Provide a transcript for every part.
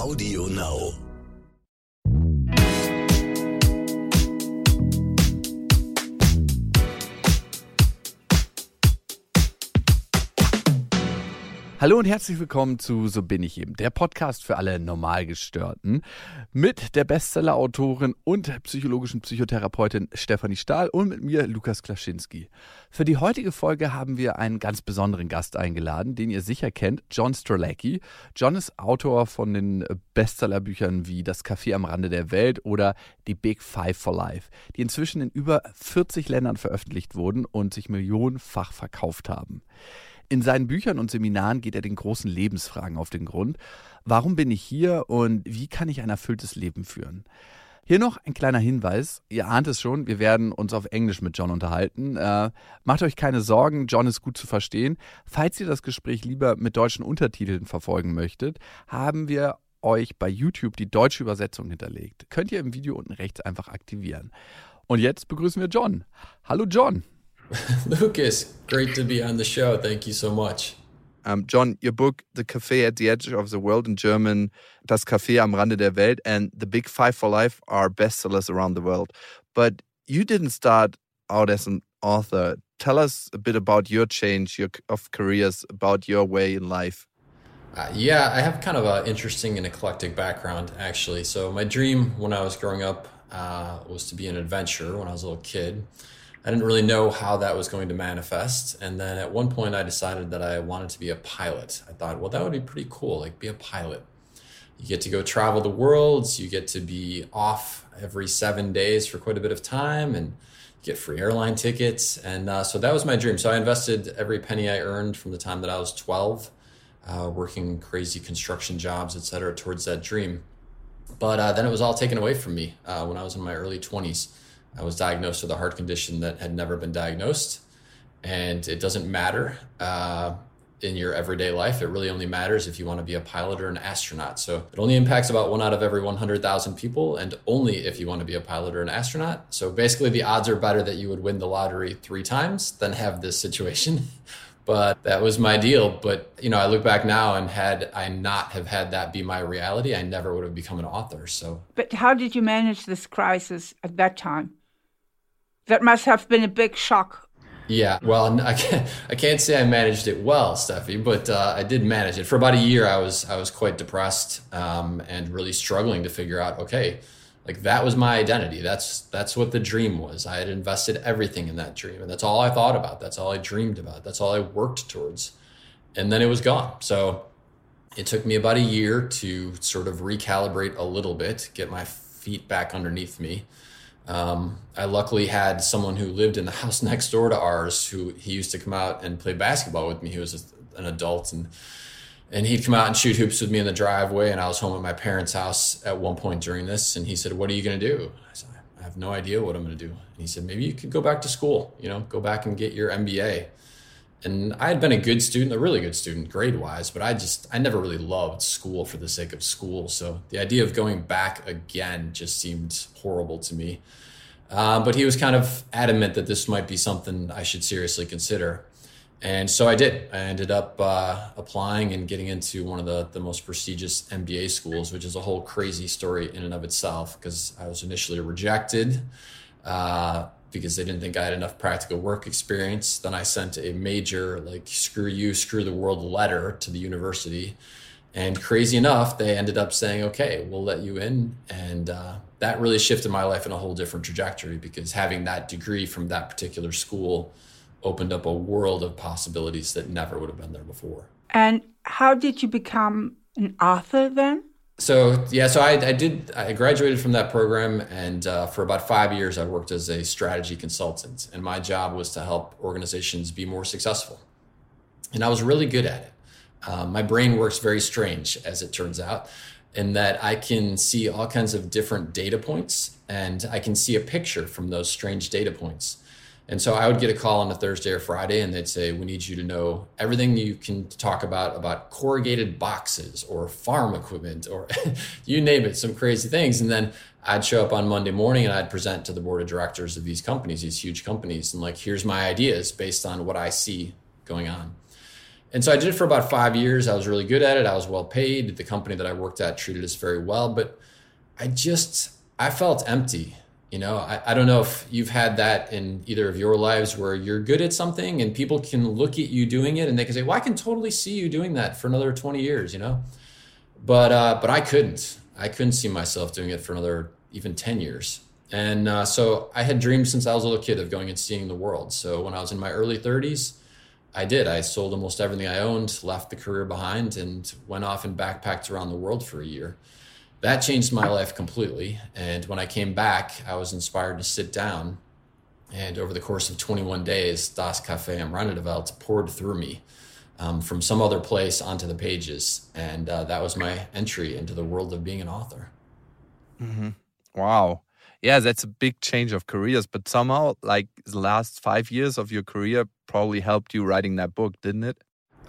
Audio Now. Hallo und herzlich willkommen zu So bin ich eben, der Podcast für alle Normalgestörten mit der Bestseller-Autorin und psychologischen Psychotherapeutin Stefanie Stahl und mit mir Lukas Klaschinski. Für die heutige Folge haben wir einen ganz besonderen Gast eingeladen, den ihr sicher kennt, John Strelacki. John ist Autor von den Bestsellerbüchern wie Das Café am Rande der Welt oder Die Big Five for Life, die inzwischen in über 40 Ländern veröffentlicht wurden und sich millionenfach verkauft haben. In seinen Büchern und Seminaren geht er den großen Lebensfragen auf den Grund. Warum bin ich hier und wie kann ich ein erfülltes Leben führen? Hier noch ein kleiner Hinweis. Ihr ahnt es schon, wir werden uns auf Englisch mit John unterhalten. Äh, macht euch keine Sorgen, John ist gut zu verstehen. Falls ihr das Gespräch lieber mit deutschen Untertiteln verfolgen möchtet, haben wir euch bei YouTube die deutsche Übersetzung hinterlegt. Könnt ihr im Video unten rechts einfach aktivieren. Und jetzt begrüßen wir John. Hallo John. Lukas, great to be on the show. Thank you so much. Um, John, your book, The Café at the Edge of the World in German, Das Café am Rande der Welt, and The Big Five for Life are bestsellers around the world. But you didn't start out as an author. Tell us a bit about your change your, of careers, about your way in life. Uh, yeah, I have kind of an interesting and eclectic background, actually. So, my dream when I was growing up uh, was to be an adventurer when I was a little kid. I didn't really know how that was going to manifest. And then at one point, I decided that I wanted to be a pilot. I thought, well, that would be pretty cool, like be a pilot. You get to go travel the world, you get to be off every seven days for quite a bit of time, and get free airline tickets. And uh, so that was my dream. So I invested every penny I earned from the time that I was 12, uh, working crazy construction jobs, et cetera, towards that dream. But uh, then it was all taken away from me uh, when I was in my early 20s. I was diagnosed with a heart condition that had never been diagnosed. And it doesn't matter uh, in your everyday life. It really only matters if you want to be a pilot or an astronaut. So it only impacts about one out of every 100,000 people, and only if you want to be a pilot or an astronaut. So basically, the odds are better that you would win the lottery three times than have this situation. but that was my deal. But you know, I look back now, and had I not have had that be my reality, I never would have become an author. So, but how did you manage this crisis at that time? That must have been a big shock. Yeah, well, I can't, I can't say I managed it well, Steffi, but uh, I did manage it. For about a year, I was I was quite depressed um, and really struggling to figure out, okay, like that was my identity. That's that's what the dream was. I had invested everything in that dream, and that's all I thought about. That's all I dreamed about. That's all I worked towards, and then it was gone. So it took me about a year to sort of recalibrate a little bit, get my feet back underneath me um, I luckily had someone who lived in the house next door to ours who he used to come out and play basketball with me. He was an adult and and he'd come out and shoot hoops with me in the driveway. And I was home at my parents' house at one point during this. And he said, "What are you going to do?" I said, "I have no idea what I'm going to do." And he said, "Maybe you could go back to school. You know, go back and get your MBA." And I had been a good student, a really good student, grade wise, but I just I never really loved school for the sake of school. So the idea of going back again just seemed horrible to me. Uh, but he was kind of adamant that this might be something I should seriously consider. And so I did. I ended up uh, applying and getting into one of the, the most prestigious MBA schools, which is a whole crazy story in and of itself because I was initially rejected uh, because they didn't think I had enough practical work experience. Then I sent a major, like, screw you, screw the world letter to the university. And crazy enough, they ended up saying, okay, we'll let you in. And uh, that really shifted my life in a whole different trajectory because having that degree from that particular school opened up a world of possibilities that never would have been there before. And how did you become an author then? So yeah, so I, I did. I graduated from that program, and uh, for about five years, I worked as a strategy consultant, and my job was to help organizations be more successful. And I was really good at it. Um, my brain works very strange, as it turns out, in that I can see all kinds of different data points and I can see a picture from those strange data points. And so I would get a call on a Thursday or Friday, and they'd say, "We need you to know everything you can talk about about corrugated boxes or farm equipment or you name it, some crazy things." And then I'd show up on Monday morning and I'd present to the board of directors of these companies, these huge companies, and like, here's my ideas based on what I see going on. And so I did it for about five years. I was really good at it. I was well paid. The company that I worked at treated us very well, but I just I felt empty. You know, I, I don't know if you've had that in either of your lives where you're good at something and people can look at you doing it and they can say, Well, I can totally see you doing that for another 20 years, you know? But uh, but I couldn't. I couldn't see myself doing it for another even 10 years. And uh, so I had dreamed since I was a little kid of going and seeing the world. So when I was in my early 30s, I did. I sold almost everything I owned, left the career behind, and went off and backpacked around the world for a year that changed my life completely. And when I came back, I was inspired to sit down. And over the course of 21 days, Das Café am der poured through me um, from some other place onto the pages. And uh, that was my entry into the world of being an author. Mm-hmm. Wow. Yeah, that's a big change of careers. But somehow, like the last five years of your career probably helped you writing that book, didn't it?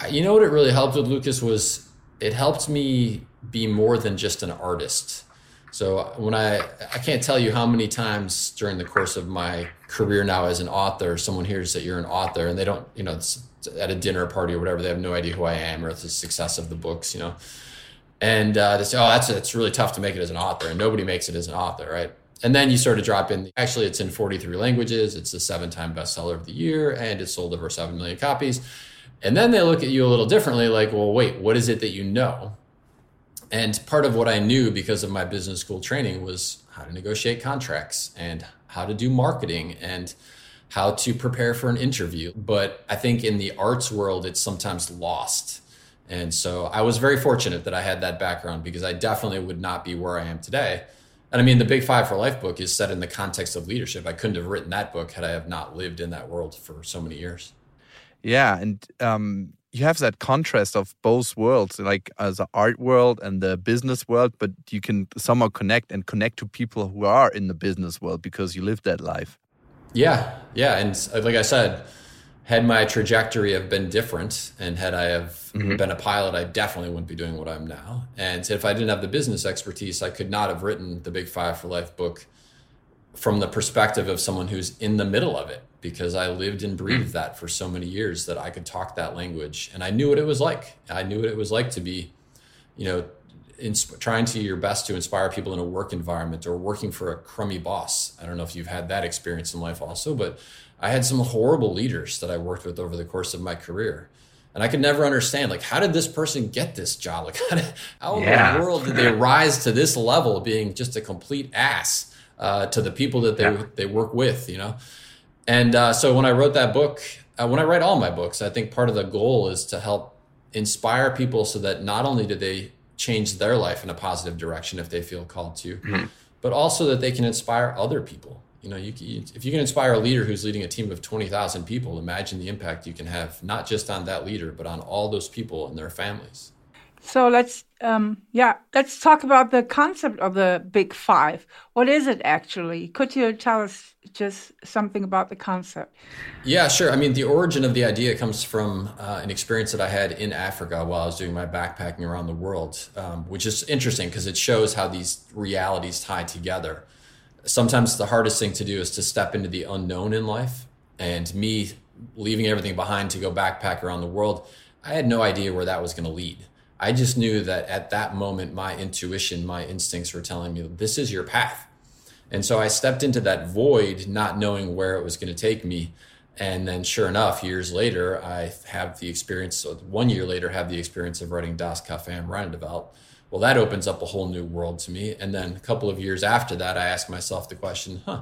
You know what it really helped with, Lukas, was it helped me be more than just an artist. So when I I can't tell you how many times during the course of my career now as an author, someone hears that you're an author and they don't, you know, it's at a dinner party or whatever, they have no idea who I am or the success of the books, you know. And uh, they say, oh, that's it's really tough to make it as an author, and nobody makes it as an author, right? And then you sort of drop in. Actually, it's in 43 languages. It's the seven-time bestseller of the year, and it's sold over seven million copies. And then they look at you a little differently, like, well, wait, what is it that you know? And part of what I knew because of my business school training was how to negotiate contracts and how to do marketing and how to prepare for an interview. But I think in the arts world, it's sometimes lost. And so I was very fortunate that I had that background because I definitely would not be where I am today. And I mean, the Big Five for Life book is set in the context of leadership. I couldn't have written that book had I have not lived in that world for so many years. Yeah, and um, you have that contrast of both worlds, like as the art world and the business world, but you can somehow connect and connect to people who are in the business world because you live that life. Yeah, yeah, and like I said, had my trajectory have been different, and had I have mm -hmm. been a pilot, I definitely wouldn't be doing what I'm now. And if I didn't have the business expertise, I could not have written the Big Five for Life book from the perspective of someone who's in the middle of it because I lived and breathed mm. that for so many years that I could talk that language and I knew what it was like. I knew what it was like to be, you know, insp- trying to your best to inspire people in a work environment or working for a crummy boss. I don't know if you've had that experience in life also, but I had some horrible leaders that I worked with over the course of my career. And I could never understand, like, how did this person get this job? Like, how, did, how yeah. in the world did they rise to this level of being just a complete ass uh, to the people that they yeah. they work with? You know, and uh, so when I wrote that book, uh, when I write all my books, I think part of the goal is to help inspire people so that not only do they change their life in a positive direction if they feel called to, mm-hmm. but also that they can inspire other people. You know, you, you, if you can inspire a leader who's leading a team of 20,000 people, imagine the impact you can have, not just on that leader, but on all those people and their families. So let's, um, yeah, let's talk about the concept of the Big Five. What is it actually? Could you tell us just something about the concept? Yeah, sure. I mean, the origin of the idea comes from uh, an experience that I had in Africa while I was doing my backpacking around the world, um, which is interesting because it shows how these realities tie together. Sometimes the hardest thing to do is to step into the unknown in life. And me leaving everything behind to go backpack around the world, I had no idea where that was going to lead I just knew that at that moment, my intuition, my instincts were telling me, this is your path. And so I stepped into that void, not knowing where it was going to take me. And then, sure enough, years later, I have the experience. So one year later, have the experience of writing Das Café am Rande. Well, that opens up a whole new world to me. And then a couple of years after that, I asked myself the question, huh,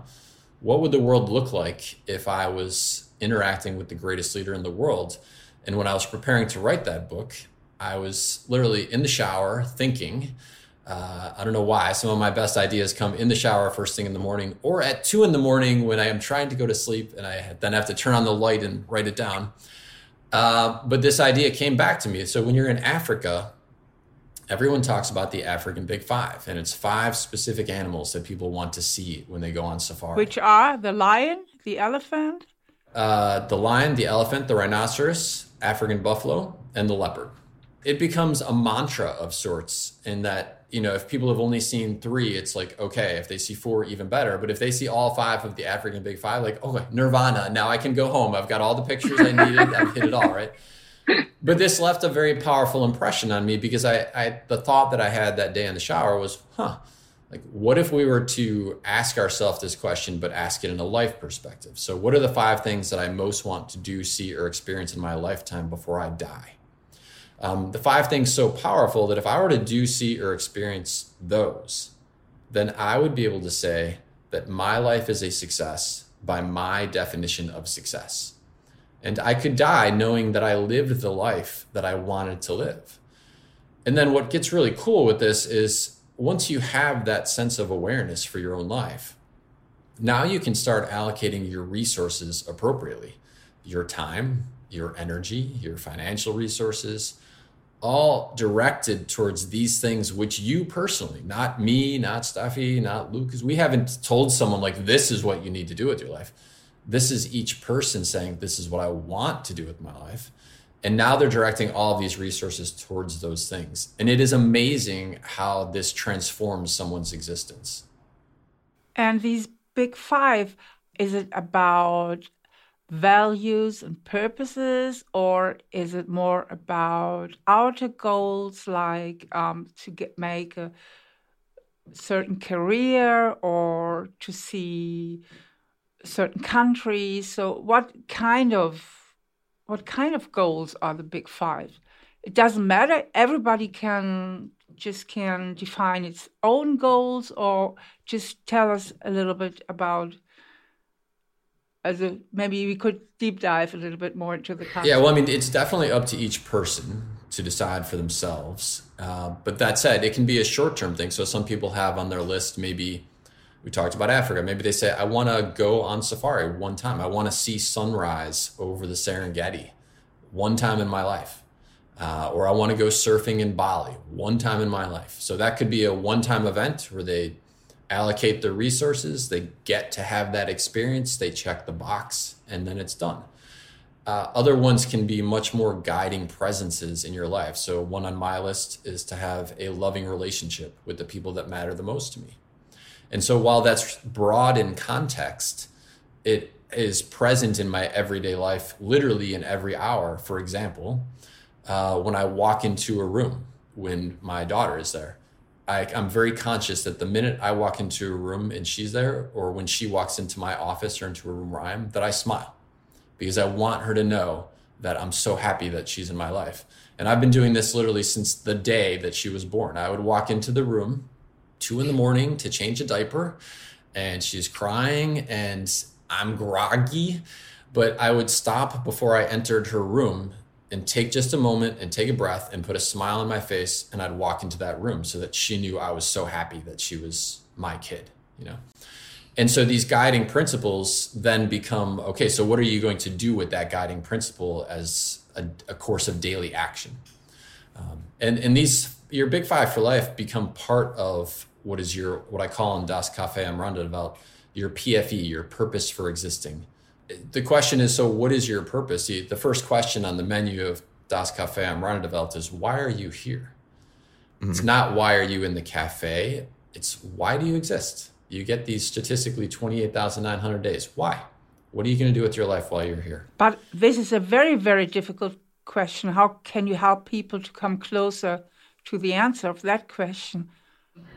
what would the world look like if I was interacting with the greatest leader in the world? And when I was preparing to write that book, I was literally in the shower thinking. Uh, I don't know why. Some of my best ideas come in the shower first thing in the morning, or at two in the morning when I am trying to go to sleep and I then have to turn on the light and write it down. Uh, but this idea came back to me. So when you're in Africa, everyone talks about the African Big Five, and it's five specific animals that people want to see when they go on safari. Which are the lion, the elephant, uh, the lion, the elephant, the rhinoceros, African buffalo, and the leopard it becomes a mantra of sorts in that you know if people have only seen three it's like okay if they see four even better. But if they see all five of the african big five like okay nirvana now i can go home. I've got all the pictures i needed. I've hit it all right? But this left a very powerful impression on me because I, I the thought that I had that day in the shower was, huh, like what if we were to ask ourselves this question but ask it in a life perspective? So what are the five things that i most want to do see or experience in my lifetime before i die um, the five things so powerful that if i were to do see or experience those then i would be able to say that my life is a success by my definition of success. And i could die knowing that i lived the life that i wanted to live. And then what gets really cool with this is once you have that sense of awareness for your own life, now you can start allocating your resources appropriately. Your time, your energy, your financial resources, all directed towards these things which you personally, not me, not Steffi, not Lukas, we haven't told someone like this is what you need to do with your life. This is each person saying, This is what I want to do with my life. And now they're directing all of these resources towards those things. And it is amazing how this transforms someone's existence. And these big five, is it about values and purposes, or is it more about outer goals like um, to get make a certain career or to see certain countries? So, what kind of what kind of goals are the big five? It doesn't matter. Everybody can just can define its own goals or just tell us a little bit about as a maybe we could deep dive a little bit more into the concept. Yeah, well, I mean, it's definitely up to each person to decide for themselves. Uh, but that said, it can be a short term thing. So some people have on their list maybe we talked about Africa. Maybe they say, I want to go on safari one time. I want to see sunrise over the Serengeti one time in my life. Uh, or I want to go surfing in Bali one time in my life. So that could be a one time event where they allocate their resources, they get to have that experience, they check the box, and then it's done. Uh, other ones can be much more guiding presences in your life. So, one on my list is to have a loving relationship with the people that matter the most to me. And so while that's broad in context, it is present in my everyday life, literally in every hour. For example, uh, when I walk into a room when my daughter is there, I, I'm very conscious that the minute I walk into a room and she's there, or when she walks into my office or into a room where I am, that I smile because I want her to know that I'm so happy that she's in my life. And I've been doing this literally since the day that she was born. I would walk into the room two in the morning to change a diaper and she's crying and I'm groggy, but I would stop before I entered her room and take just a moment and take a breath and put a smile on my face and I'd walk into that room so that she knew I was so happy that she was my kid, you know. And so these guiding principles then become okay, so what are you going to do with that guiding principle as a, a course of daily action? Um, and and these your big five for life become part of what is your what I call in Das Cafe am Rande der Welt, your PFE, your purpose for existing. The question is, so what is your purpose? The first question on the menu of Das Cafe am Rande der is, why are you here? Mm-hmm. It's not why are you in the cafe. It's why do you exist? You get these statistically 28,900 days. Why? What are you going to do with your life while you're here? But this is a very, very difficult question. How can you help people to come closer to the answer of that question?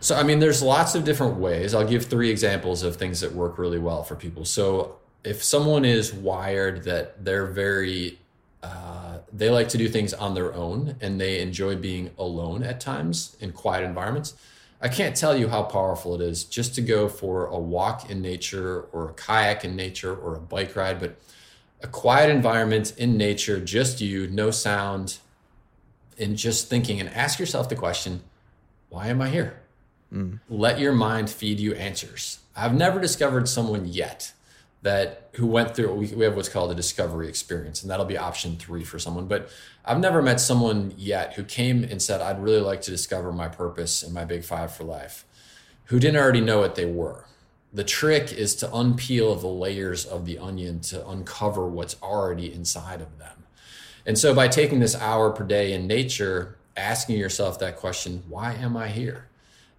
So, I mean, there's lots of different ways. I'll give three examples of things that work really well for people. So, if someone is wired that they're very, uh, they like to do things on their own and they enjoy being alone at times in quiet environments, I can't tell you how powerful it is just to go for a walk in nature or a kayak in nature or a bike ride, but a quiet environment in nature, just you, no sound, and just thinking and ask yourself the question, why am I here? Mm. Let your mind feed you answers. I've never discovered someone yet that who went through we, we have what's called a discovery experience and that'll be option three for someone. But i've never met someone yet who came and said i'd really like to discover my purpose and my big five for life who didn't already know what they were. The trick is to unpeel the layers of the onion to uncover what's already inside of them. And so by taking this hour per day in nature asking yourself that question why am i here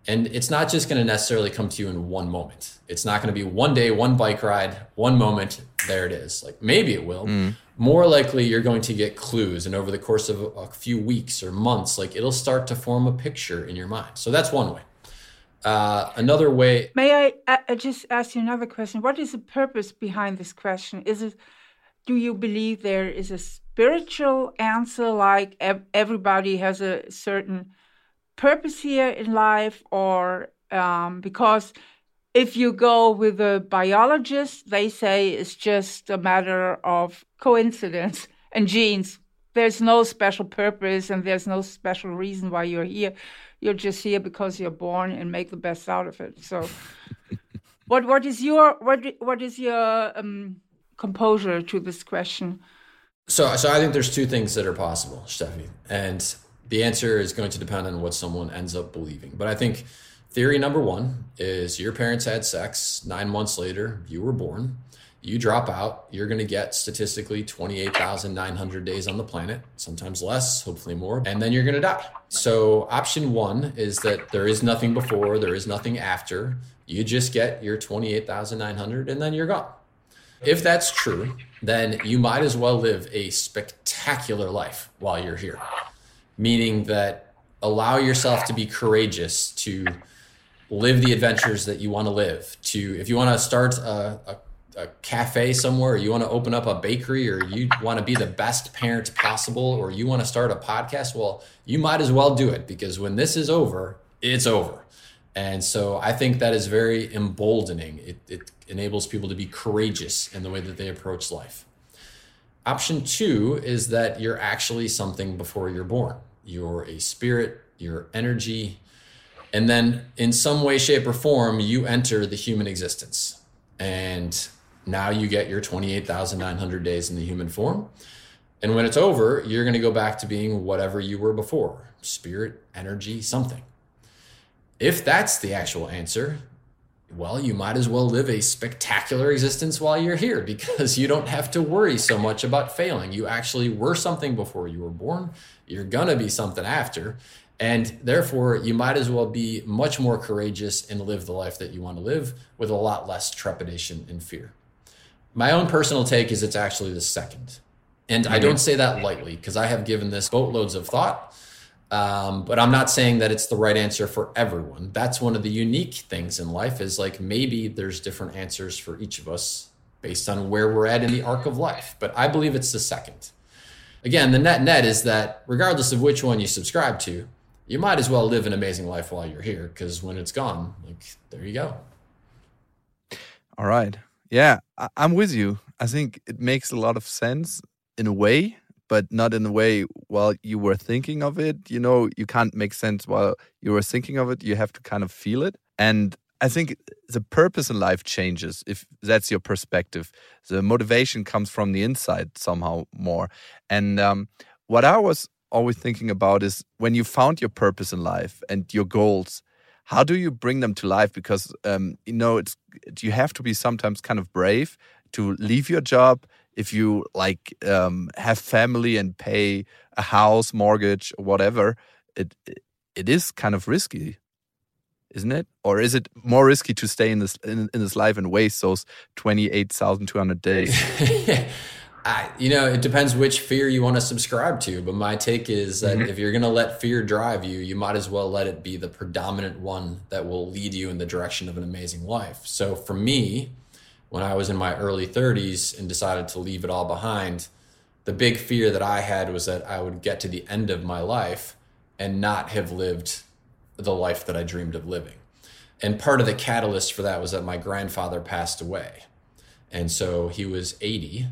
And it's not just going to necessarily come to you in one moment. It's not going to be one day, one bike ride, one moment, there it is. Like maybe it will. Mm. More likely, you're going to get clues. And over the course of a few weeks or months, like it'll start to form a picture in your mind. So that's one way. Uh, another way. May I uh, just ask you another question? What is the purpose behind this question? Is it, do you believe there is a spiritual answer, like ev- everybody has a certain purpose here in life or um, because if you go with a biologist, they say it's just a matter of coincidence and genes. There's no special purpose and there's no special reason why you're here. You're just here because you're born and make the best out of it. So, what what is your what what is your um, composure to this question? So, so I think there's two things that are possible, Steffi, and the answer is going to depend on what someone ends up believing. But I think theory number one is your parents had sex. Nine months later, you were born. You drop out. You're going to get statistically 28,900 days on the planet, sometimes less, hopefully more, and then you're going to die. So, option one is that there is nothing before, there is nothing after. You just get your 28,900 and then you're gone. If that's true, then you might as well live a spectacular life while you're here meaning that allow yourself to be courageous to live the adventures that you want to live to if you want to start a, a, a cafe somewhere or you want to open up a bakery or you want to be the best parent possible or you want to start a podcast well you might as well do it because when this is over it's over. And so i think that is very emboldening. It, it enables people to be courageous in the way that they approach life Option two is that you're actually something before you're born. You're a spirit, your energy, and then in some way, shape, or form, you enter the human existence. And now you get your 28,900 days in the human form. And when it's over, you're going to go back to being whatever you were before spirit, energy, something. If that's the actual answer, well, you might as well live a spectacular existence while you're here because you don't have to worry so much about failing. You actually were something before you were born. You're going to be something after. And therefore, you might as well be much more courageous and live the life that you want to live with a lot less trepidation and fear. My own personal take is it's actually the second. And I mm-hmm. don't say that lightly because I have given this boatloads of thought. Um, but I'm not saying that it's the right answer for everyone. That's one of the unique things in life is like maybe there's different answers for each of us based on where we're at in the arc of life. But I believe it's the second. Again, the net net is that regardless of which one you subscribe to, you might as well live an amazing life while you're here because when it's gone, like there you go. All right. Yeah, I'm with you. I think it makes a lot of sense in a way but not in a way while you were thinking of it. You know, you can't make sense while you were thinking of it. You have to kind of feel it. And I think the purpose in life changes if that's your perspective. The motivation comes from the inside somehow more. And um, what I was always thinking about is when you found your purpose in life and your goals, how do you bring them to life? Because um, you know, it's you have to be sometimes kind of brave to leave your job if you like um, have family and pay a house mortgage or whatever it it is kind of risky isn't it? Or is it more risky to stay in this in, in this life and waste those 28200 days? I, you know it depends which fear you want to subscribe to but my take is that mm -hmm. if you're going to let fear drive you you might as well let it be the predominant one that will lead you in the direction of an amazing life. So for me when I was in my early 30s and decided to leave it all behind, the big fear that I had was that I would get to the end of my life and not have lived the life that I dreamed of living. And part of the catalyst for that was that my grandfather passed away. And so he was 80.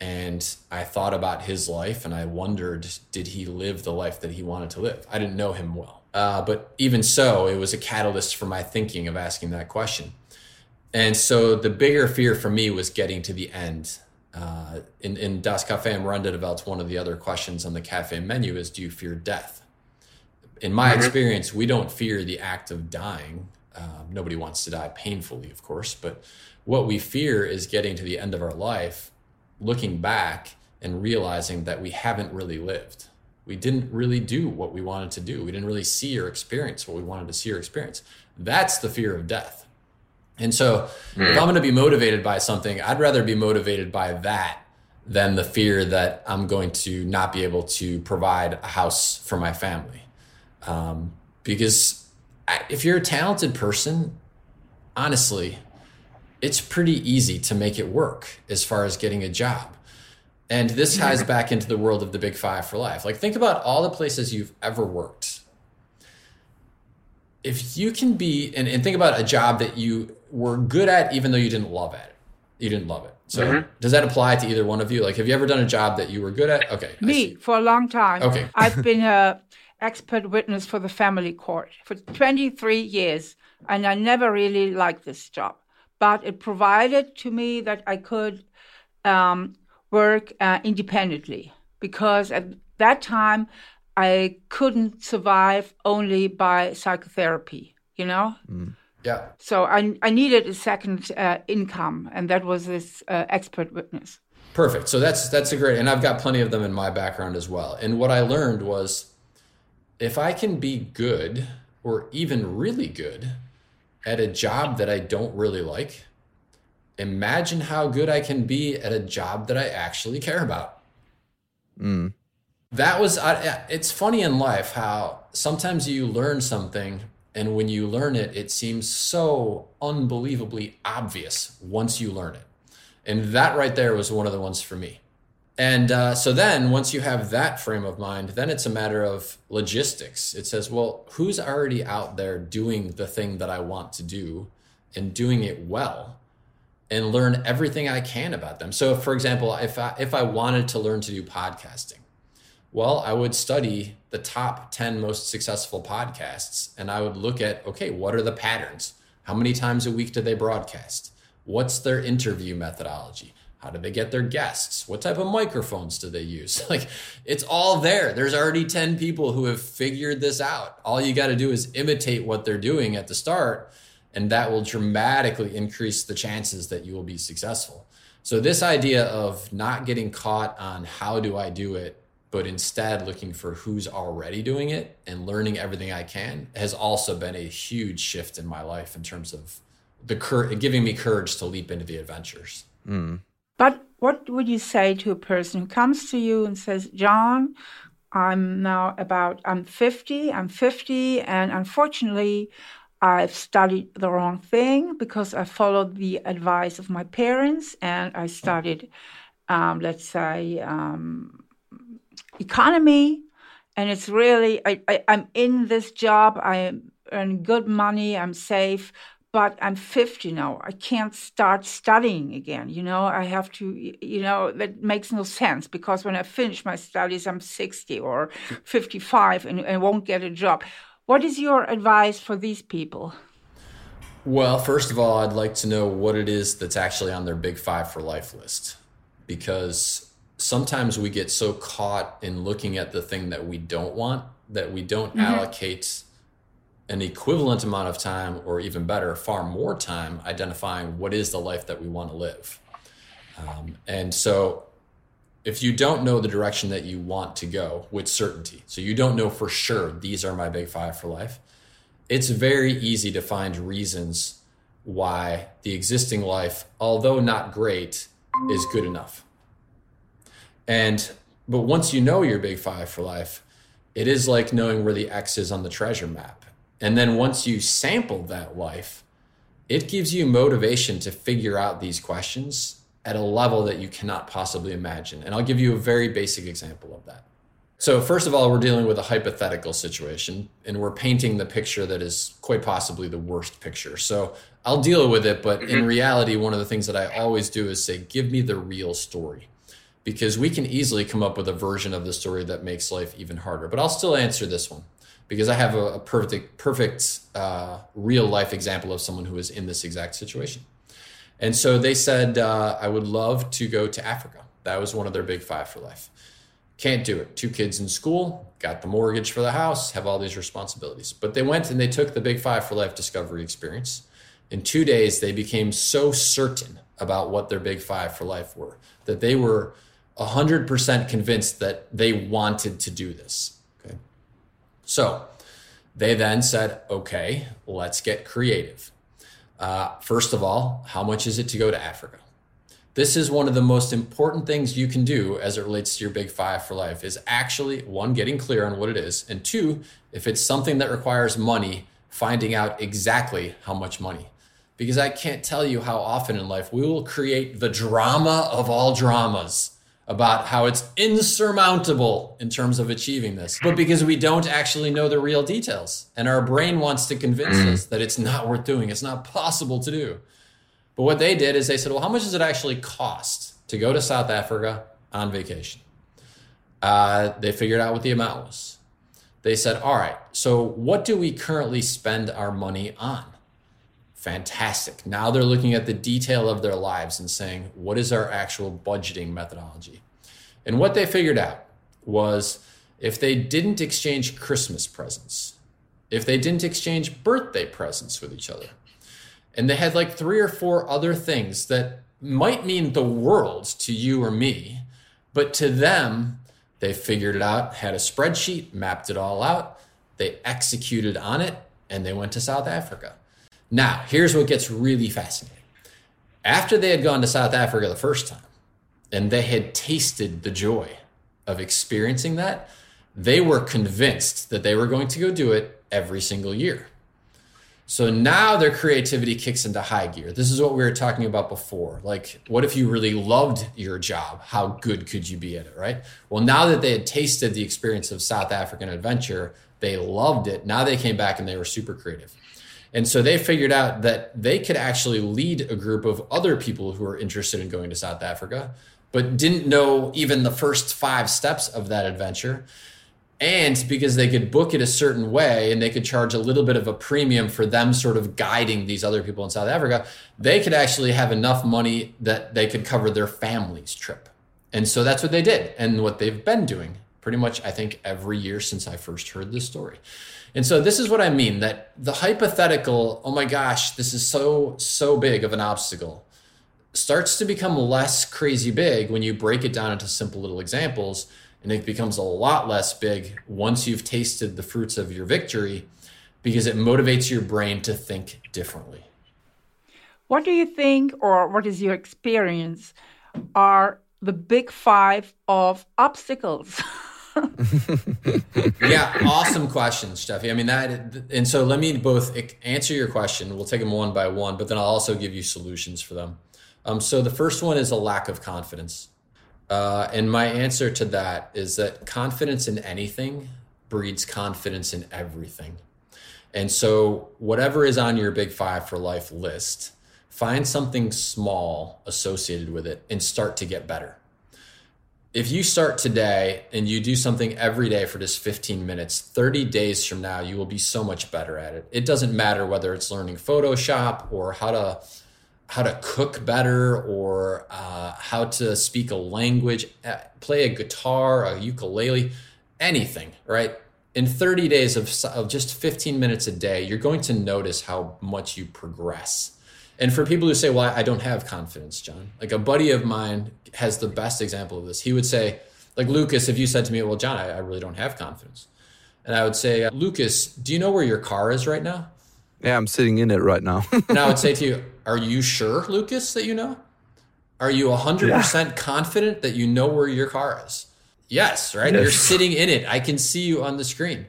And I thought about his life and I wondered, did he live the life that he wanted to live? I didn't know him well. Uh, but even so, it was a catalyst for my thinking of asking that question. And so the bigger fear for me was getting to the end. Uh, in, in Das Cafe am Welt, one of the other questions on the cafe menu is Do you fear death? In my mm-hmm. experience, we don't fear the act of dying. Um, nobody wants to die painfully, of course, but what we fear is getting to the end of our life, looking back and realizing that we haven't really lived we didn't really do what we wanted to do. We didn't really see or experience what we wanted to see or experience. That's the fear of death. And so, mm. if I'm going to be motivated by something, I'd rather be motivated by that than the fear that I'm going to not be able to provide a house for my family. Um, because if you're a talented person, honestly, it's pretty easy to make it work as far as getting a job. And this ties back into the world of the big five for life. Like, think about all the places you've ever worked. If you can be, and, and think about a job that you were good at, even though you didn't love at it, you didn't love it. So, mm-hmm. does that apply to either one of you? Like, have you ever done a job that you were good at? Okay. Me, for a long time. Okay. I've been a expert witness for the family court for 23 years, and I never really liked this job. But it provided to me that I could um, work uh, independently because at that time I couldn't survive only by psychotherapy, you know? Mm. Yeah. So I, I needed a second uh, income, and that was this uh, expert witness. Perfect. So that's that's a great, and I've got plenty of them in my background as well. And what I learned was, if I can be good or even really good at a job that I don't really like, imagine how good I can be at a job that I actually care about. Mm. That was, it's funny in life how sometimes you learn something, and when you learn it, it seems so unbelievably obvious once you learn it. And that right there was one of the ones for me. And uh, so then, once you have that frame of mind, then it's a matter of logistics. It says, well, who's already out there doing the thing that I want to do and doing it well? and learn everything I can about them. So, for example, if I, if I wanted to learn to do podcasting, well, I would study the top 10 most successful podcasts and I would look at okay, what are the patterns? How many times a week do they broadcast? What's their interview methodology? How do they get their guests? What type of microphones do they use? Like, it's all there. There's already 10 people who have figured this out. All you got to do is imitate what they're doing at the start and that will dramatically increase the chances that you will be successful. So this idea of not getting caught on how do I do it, but instead looking for who's already doing it and learning everything I can has also been a huge shift in my life in terms of the cur- giving me courage to leap into the adventures. Mm. But what would you say to a person who comes to you and says, "John, I'm now about I'm 50, I'm 50 and unfortunately I've studied the wrong thing because I followed the advice of my parents and I studied, um, let's say, um, economy. And it's really, I, I, I'm in this job, I earn good money, I'm safe, but I'm 50 now. I can't start studying again. You know, I have to, you know, that makes no sense because when I finish my studies, I'm 60 or 55 and, and won't get a job. What is your advice for these people? Well, first of all, I'd like to know what it is that's actually on their big five for life list. Because sometimes we get so caught in looking at the thing that we don't want that we don't mm-hmm. allocate an equivalent amount of time, or even better, far more time identifying what is the life that we want to live. Um, and so if you don't know the direction that you want to go with certainty, so you don't know for sure these are my big five for life, it's very easy to find reasons why the existing life, although not great, is good enough. And but once you know your big five for life, it is like knowing where the X is on the treasure map. And then once you sample that life, it gives you motivation to figure out these questions at a level that you cannot possibly imagine. And I'll give you a very basic example of that. So, first of all, we're dealing with a hypothetical situation and we're painting the picture that is quite possibly the worst picture. So, I'll deal with it, but in mm-hmm. reality, one of the things that I always do is say, give me the real story. Because we can easily come up with a version of the story that makes life even harder. But I'll still answer this one because I have a, a perfect, perfect uh, real life example of someone who is in this exact situation. And so they said, uh, I would love to go to Africa. That was one of their big five for life. Can't do it. Two kids in school, got the mortgage for the house, have all these responsibilities. But they went and they took the big five for life discovery experience. In two days, they became so certain about what their big five for life were that they were 100% convinced that they wanted to do this. Okay. So they then said, okay, let's get creative. Uh, first of all, how much is it to go to Africa? This is one of the most important things you can do as it relates to your big five for life is actually one, getting clear on what it is. And two, if it's something that requires money, finding out exactly how much money. Because I can't tell you how often in life we will create the drama of all dramas about how it's insurmountable in terms of achieving this, but because we don't actually know the real details. And our brain wants to convince mm. us that it's not worth doing, it's not possible to do. But what they did is they said, well, how much does it actually cost to go to South Africa on vacation? Uh, they figured out what the amount was. They said, all right, so what do we currently spend our money on? Fantastic. Now they're looking at the detail of their lives and saying, what is our actual budgeting methodology? And what they figured out was if they didn't exchange Christmas presents, if they didn't exchange birthday presents with each other, and they had like three or four other things that might mean the world to you or me, but to them, they figured it out, had a spreadsheet, mapped it all out, they executed on it, and they went to South Africa. Now, here's what gets really fascinating. After they had gone to South Africa the first time and they had tasted the joy of experiencing that, they were convinced that they were going to go do it every single year. So now their creativity kicks into high gear. This is what we were talking about before. Like, what if you really loved your job? How good could you be at it, right? Well, now that they had tasted the experience of South African adventure, they loved it. Now they came back and they were super creative. And so they figured out that they could actually lead a group of other people who were interested in going to South Africa, but didn't know even the first five steps of that adventure. And because they could book it a certain way and they could charge a little bit of a premium for them sort of guiding these other people in South Africa, they could actually have enough money that they could cover their family's trip. And so that's what they did and what they've been doing pretty much, I think, every year since I first heard this story. And so this is what I mean that the hypothetical, oh my gosh, this is so, so big of an obstacle, starts to become less crazy big when you break it down into simple little examples. And it becomes a lot less big once you've tasted the fruits of your victory because it motivates your brain to think differently. What do you think, or what is your experience, are the big five of obstacles? yeah, awesome question, Steffi. I mean that, and so let me both answer your question. We'll take them one by one, but then I'll also give you solutions for them. Um, so the first one is a lack of confidence, uh, and my answer to that is that confidence in anything breeds confidence in everything. And so whatever is on your big five for life list, find something small associated with it and start to get better if you start today and you do something every day for just 15 minutes, 30 days from now, you will be so much better at it. It doesn't matter whether it's learning Photoshop or how to how to cook better or uh, how to speak a language, uh, play a guitar, a ukulele, anything, right? In 30 days of, of just 15 minutes a day, you're going to notice how much you progress. And for people who say, well, I don't have confidence, John, like a buddy of mine has the best example of this. He would say, like, Lukas, if you said to me, well, John, I, I really don't have confidence. And I would say, Lukas, do you know where your car is right now? Yeah, I'm sitting in it right now. and I would say to you, are you sure, Lukas, that you know? Are you 100% yeah. confident that you know where your car is? Yes, right? Yes. You're sitting in it. I can see you on the screen.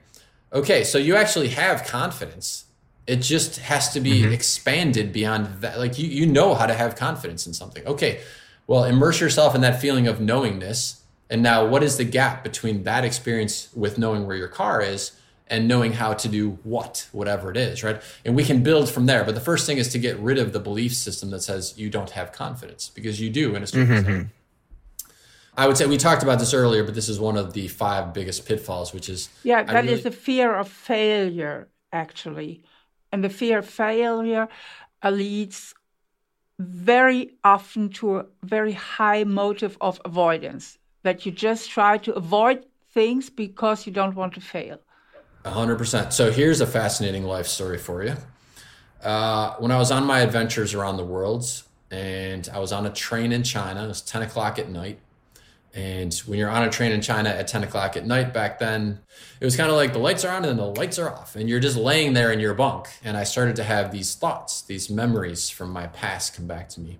Okay, so you actually have confidence it just has to be mm-hmm. expanded beyond that. Like you, you know how to have confidence in something. Okay, well, immerse yourself in that feeling of knowingness. And now, what is the gap between that experience with knowing where your car is and knowing how to do what, whatever it is, right? And we can build from there. But the first thing is to get rid of the belief system that says you don't have confidence because you do in a certain mm-hmm. extent. I would say we talked about this earlier, but this is one of the five biggest pitfalls, which is yeah, that really, is the fear of failure, actually and the fear of failure leads very often to a very high motive of avoidance that you just try to avoid things because you don't want to fail. 100%. So here's a fascinating life story for you. Uh, when I was on my adventures around the world, and I was on a train in China, it was 10 o'clock at night, And when you're on a train in China at 10 o'clock at night back then, it was kind of like the lights are on and then the lights are off, and you're just laying there in your bunk. And I started to have these thoughts, these memories from my past come back to me.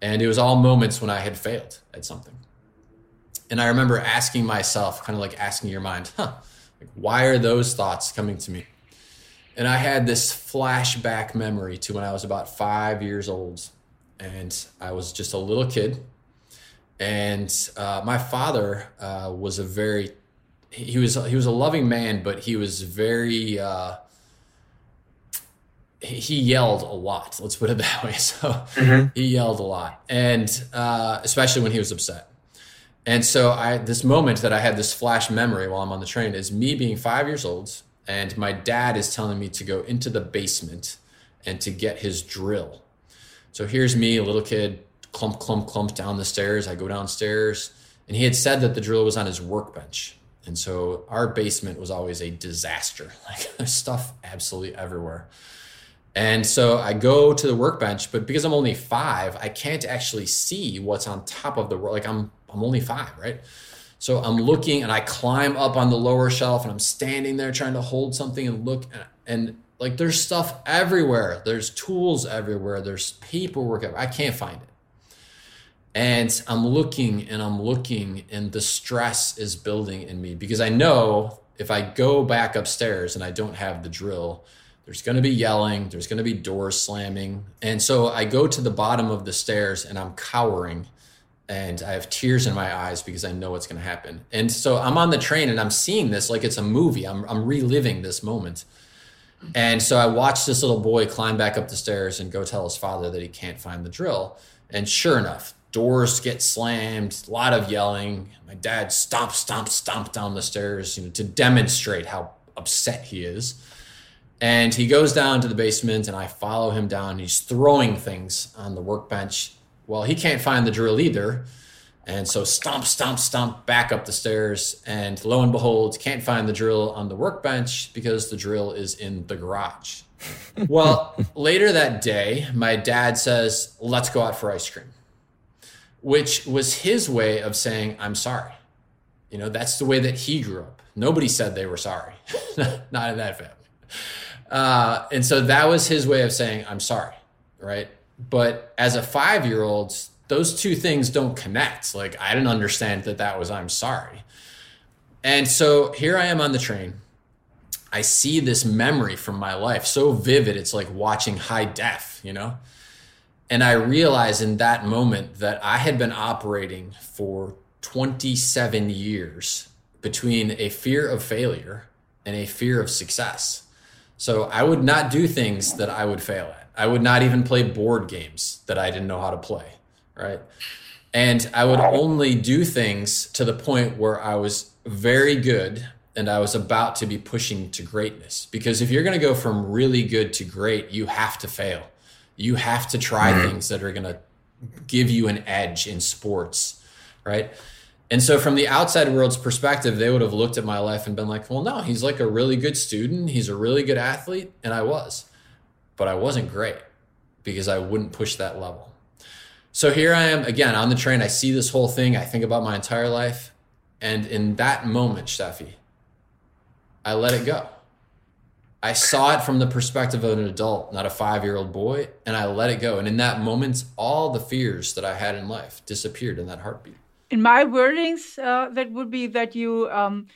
And it was all moments when I had failed at something. And I remember asking myself, kind of like asking your mind, huh, like, why are those thoughts coming to me? And I had this flashback memory to when I was about five years old. And I was just a little kid and uh, my father uh, was a very he was he was a loving man, but he was very uh, he yelled a lot. Let's put it that way. So mm-hmm. he yelled a lot, and uh, especially when he was upset. And so I this moment that I had this flash memory while I'm on the train is me being five years old, and my dad is telling me to go into the basement and to get his drill. So here's me, a little kid, clump, clump, clump down the stairs. I go downstairs, and he had said that the drill was on his workbench. And so our basement was always a disaster. Like there's stuff absolutely everywhere. And so I go to the workbench, but because I'm only five, I can't actually see what's on top of the work. like I'm I'm only five, right? So I'm looking and I climb up on the lower shelf and I'm standing there trying to hold something and look and, and like there's stuff everywhere. There's tools everywhere. There's paperwork. I can't find it. And I'm looking and I'm looking, and the stress is building in me because I know if I go back upstairs and I don't have the drill, there's going to be yelling, there's going to be doors slamming. And so I go to the bottom of the stairs and I'm cowering and I have tears in my eyes because I know what's going to happen. And so I'm on the train and I'm seeing this like it's a movie. I'm, I'm reliving this moment. And so I watch this little boy climb back up the stairs and go tell his father that he can't find the drill. And sure enough, doors get slammed, a lot of yelling. My dad stomp, stomp, stomp down the stairs, you know, to demonstrate how upset he is. And he goes down to the basement, and I follow him down. He's throwing things on the workbench. Well, he can't find the drill either. And so stomp, stomp, stomp back up the stairs. And lo and behold, can't find the drill on the workbench because the drill is in the garage. well, later that day, my dad says, Let's go out for ice cream which was his way of saying, I'm sorry. You know, that's the way that he grew up. Nobody said they were sorry, not in that family. Uh, and so that was his way of saying, I'm sorry, right? But as a five year old, those two things don't connect. Like, I didn't understand that that was, I'm sorry. And so here I am on the train. I see this memory from my life so vivid, it's like watching high def, you know? And I realized in that moment that I had been operating for 27 years between a fear of failure and a fear of success. So I would not do things that I would fail at. I would not even play board games that I didn't know how to play, right? And I would only do things to the point where I was very good and I was about to be pushing to greatness. Because if you're going to go from really good to great, you have to fail. You have to try mm-hmm. things that are going to give you an edge in sports, right? And so, from the outside world's perspective, they would have looked at my life and been like, well, no, he's like a really good student. He's a really good athlete. And I was, but I wasn't great because I wouldn't push that level. So, here I am again on the train. I see this whole thing. I think about my entire life. And in that moment, Steffi, I let it go. I saw it from the perspective of an adult, not a five year old boy, and I let it go. And in that moment, all the fears that I had in life disappeared in that heartbeat. In my wordings, uh, that would be that you um,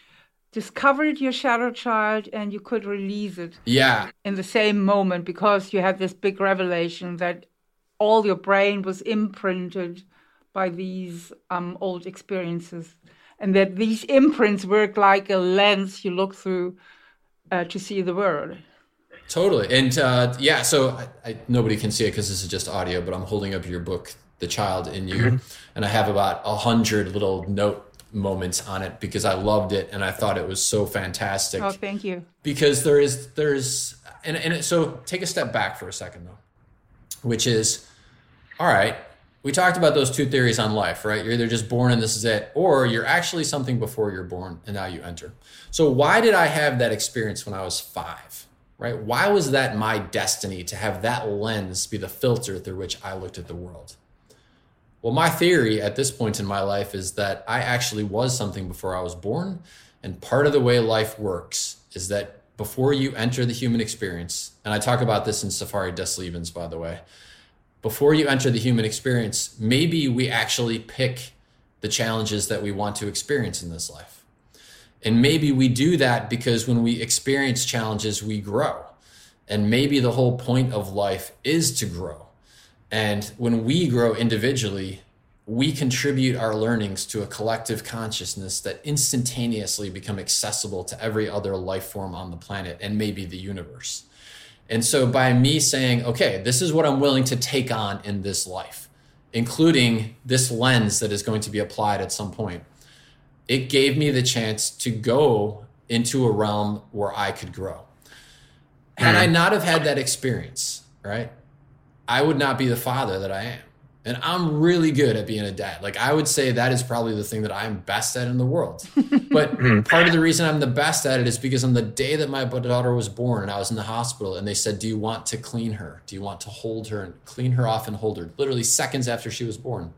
discovered your shadow child and you could release it. Yeah. In the same moment because you had this big revelation that all your brain was imprinted by these um, old experiences and that these imprints work like a lens you look through uh, to see the world. Totally, and uh, yeah. So I, I, nobody can see it because this is just audio, but I'm holding up your book, "The Child in You," mm-hmm. and I have about a hundred little note moments on it because I loved it and I thought it was so fantastic. Oh, thank you. Because there is there's and and it, so take a step back for a second though, which is, all right. We talked about those two theories on life, right? You're either just born and this is it, or you're actually something before you're born and now you enter. So, why did I have that experience when I was five? Right? Why was that my destiny to have that lens be the filter through which I looked at the world? Well, my theory at this point in my life is that I actually was something before I was born. And part of the way life works is that before you enter the human experience, and I talk about this in Safari des Lebens, by the way, before you enter the human experience, maybe we actually pick the challenges that we want to experience in this life. And maybe we do that because when we experience challenges, we grow. And maybe the whole point of life is to grow. And when we grow individually, we contribute our learnings to a collective consciousness that instantaneously become accessible to every other life form on the planet and maybe the universe. And so by me saying, okay, this is what I'm willing to take on in this life, including this lens that is going to be applied at some point, it gave me the chance to go into a realm where I could grow. Had I mm. not have had that experience, right? I would not be the father that I am. And I'm really good at being a dad. Like I would say that is probably the thing that I'm best at in the world. But hmm. part of the reason I'm the best at it is because on the day that my daughter was born and I was in the hospital and they said, "Do you want to clean her? Do you want to hold her and clean her off and hold her?" Literally seconds after she was born.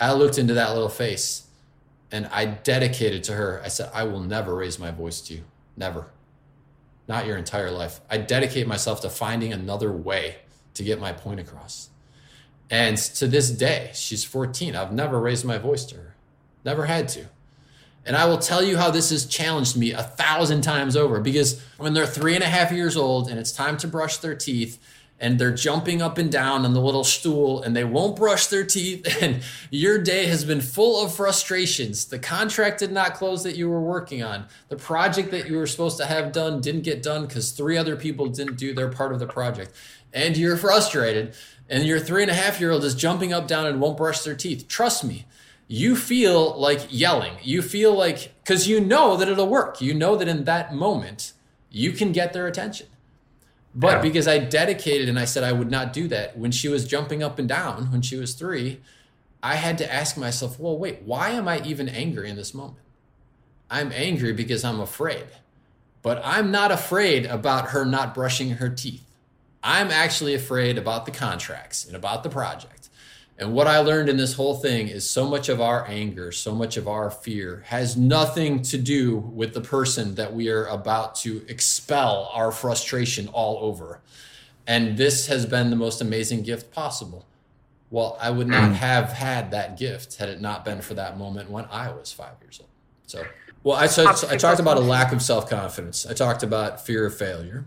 I looked into that little face and I dedicated to her. I said, "I will never raise my voice to you. Never. Not your entire life. I dedicate myself to finding another way to get my point across. And to this day, she's 14. I've never raised my voice to her, never had to. And I will tell you how this has challenged me a thousand times over because when they're three and a half years old and it's time to brush their teeth, and they're jumping up and down on the little stool and they won't brush their teeth and your day has been full of frustrations. The contract did not close that you were working on. The project that you were supposed to have done didn't get done because three other people didn't do their part of the project. And you're frustrated and your three and a half year old is jumping up down and won't brush their teeth trust me you feel like yelling you feel like because you know that it'll work you know that in that moment you can get their attention but yeah. because I dedicated and I said I would not do that, when she was jumping up and down when she was three, I had to ask myself, well, wait, why am I even angry in this moment? I'm angry because I'm afraid. But I'm not afraid about her not brushing her teeth. I'm actually afraid about the contracts and about the project. And what I learned in this whole thing is so much of our anger, so much of our fear has nothing to do with the person that we are about to expel our frustration all over. And this has been the most amazing gift possible. Well, I would not mm. have had that gift had it not been for that moment when I was five years old. So, well, I, so, I talked about a lack of self confidence. I talked about fear of failure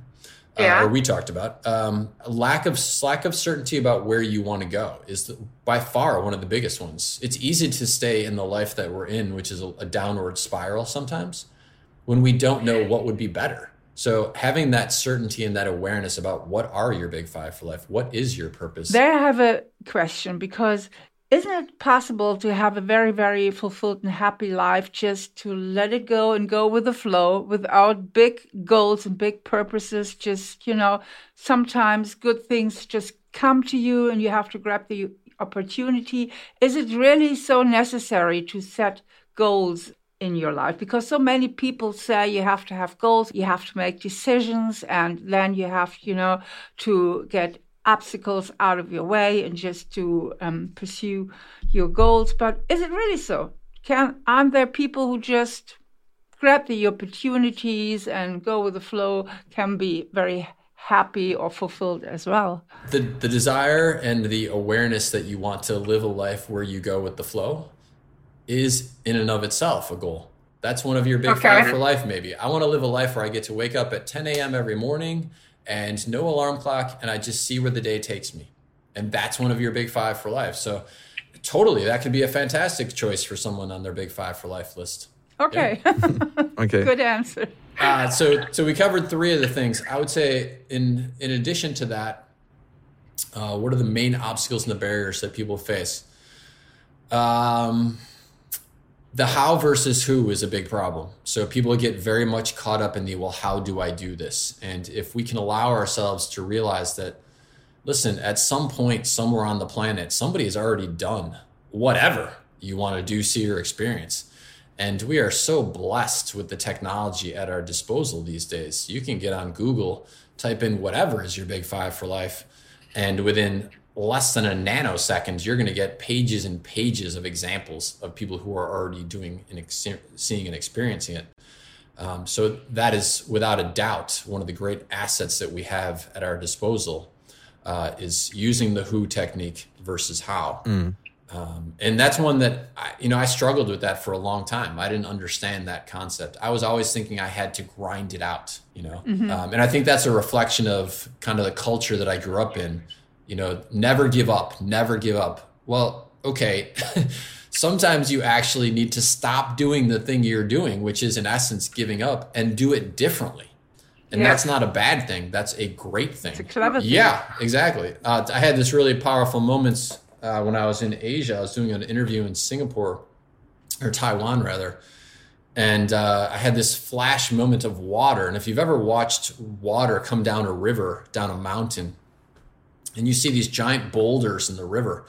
yeah. uh, or we talked about um, lack of lack of certainty about where you want to go is the, by far one of the biggest ones. It's easy to stay in the life that we're in, which is a, a downward spiral sometimes, when we don't know what would be better. So having that certainty and that awareness about what are your big five for life, what is your purpose? There I have a question because isn't it possible to have a very, very fulfilled and happy life just to let it go and go with the flow without big goals and big purposes? Just, you know, sometimes good things just come to you and you have to grab the opportunity. Is it really so necessary to set goals in your life because so many people say you have to have goals you have to make decisions and then you have you know to get obstacles out of your way and just to um, pursue your goals. But is it really so? Can aren't there people who just grab the opportunities and go with the flow? Can be very happy or fulfilled as well. The the desire and the awareness that you want to live a life where you go with the flow is in and of itself a goal. That's one of your big okay. five for life, maybe. I want to live a life where I get to wake up at 10 a.m. every morning and no alarm clock, and I just see where the day takes me. And that's one of your big five for life. So, totally, that could be a fantastic choice for someone on their big five for life list. Okay. Yeah. okay. Good answer. Uh, so, so we covered three of the things. I would say, in in addition to that, uh, what are the main obstacles and the barriers that people face? Um, the how versus who is a big problem. So people get very much caught up in the, well, how do I do this? And if we can allow ourselves to realize that, listen, at some point, somewhere on the planet, somebody has already done whatever you want to do, see, or experience. And we are so blessed with the technology at our disposal these days. You can get on Google, type in whatever is your big five for life. And within less than a nanosecond, you're going to get pages and pages of examples of people who are already doing and ex- seeing and experiencing it. Um, so that is without a doubt one of the great assets that we have at our disposal uh, is using the who technique versus how. Mm. Um, and that's one that I, you know I struggled with that for a long time. I didn't understand that concept. I was always thinking I had to grind it out, you know. Mm-hmm. Um, and I think that's a reflection of kind of the culture that I grew up in. You know, never give up, never give up. Well, okay. Sometimes you actually need to stop doing the thing you're doing, which is in essence giving up, and do it differently. And yeah. that's not a bad thing. That's a great thing. It's a clever thing. Yeah, exactly. Uh, I had this really powerful moments uh, when I was in Asia. I was doing an interview in Singapore or Taiwan rather, and uh, I had this flash moment of water. And if you've ever watched water come down a river, down a mountain, and you see these giant boulders in the river,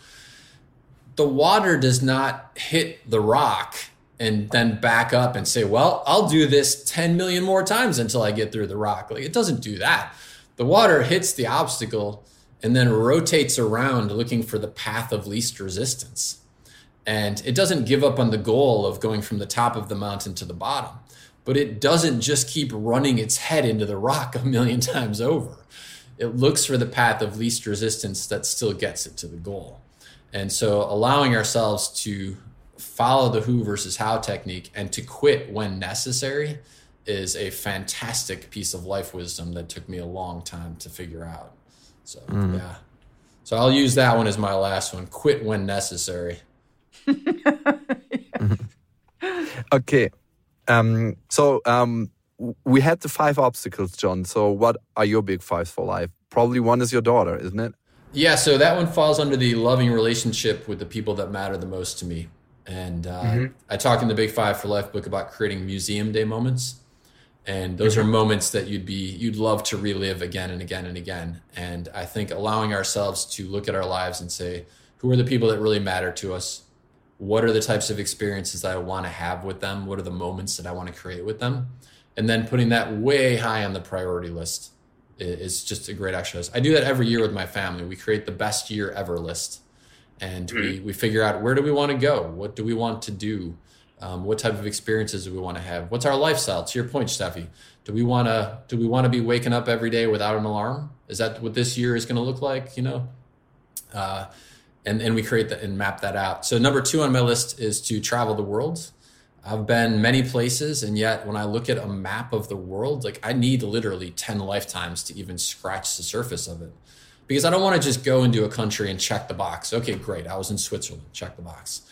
the water does not hit the rock and then back up and say, well, I'll do this 10 million more times until I get through the rock. Like it doesn't do that. The water hits the obstacle and then rotates around looking for the path of least resistance. And it doesn't give up on the goal of going from the top of the mountain to the bottom, but it doesn't just keep running its head into the rock a million times over. It looks for the path of least resistance that still gets it to the goal. And so allowing ourselves to follow the who versus how technique and to quit when necessary is a fantastic piece of life wisdom that took me a long time to figure out. So mm. yeah. So I'll use that one as my last one. Quit when necessary. okay. Um, so um, we had the five obstacles, John. So what are your big fives for life? Probably one is your daughter, isn't it? Yeah. So that one falls under the loving relationship with the people that matter the most to me. And uh, mm-hmm. I talk in the Big Five for Life book about creating museum day moments and those mm-hmm. are moments that you'd be you'd love to relive again and again and again and i think allowing ourselves to look at our lives and say who are the people that really matter to us what are the types of experiences that i want to have with them what are the moments that i want to create with them and then putting that way high on the priority list is just a great exercise i do that every year with my family we create the best year ever list and mm-hmm. we, we figure out where do we want to go what do we want to do um, what type of experiences do we want to have? What's our lifestyle? To your point, Steffi, do we want to do we want to be waking up every day without an alarm? Is that what this year is going to look like? You know, uh, and and we create that and map that out. So number two on my list is to travel the world. I've been many places, and yet when I look at a map of the world, like I need literally ten lifetimes to even scratch the surface of it, because I don't want to just go into a country and check the box. Okay, great, I was in Switzerland, check the box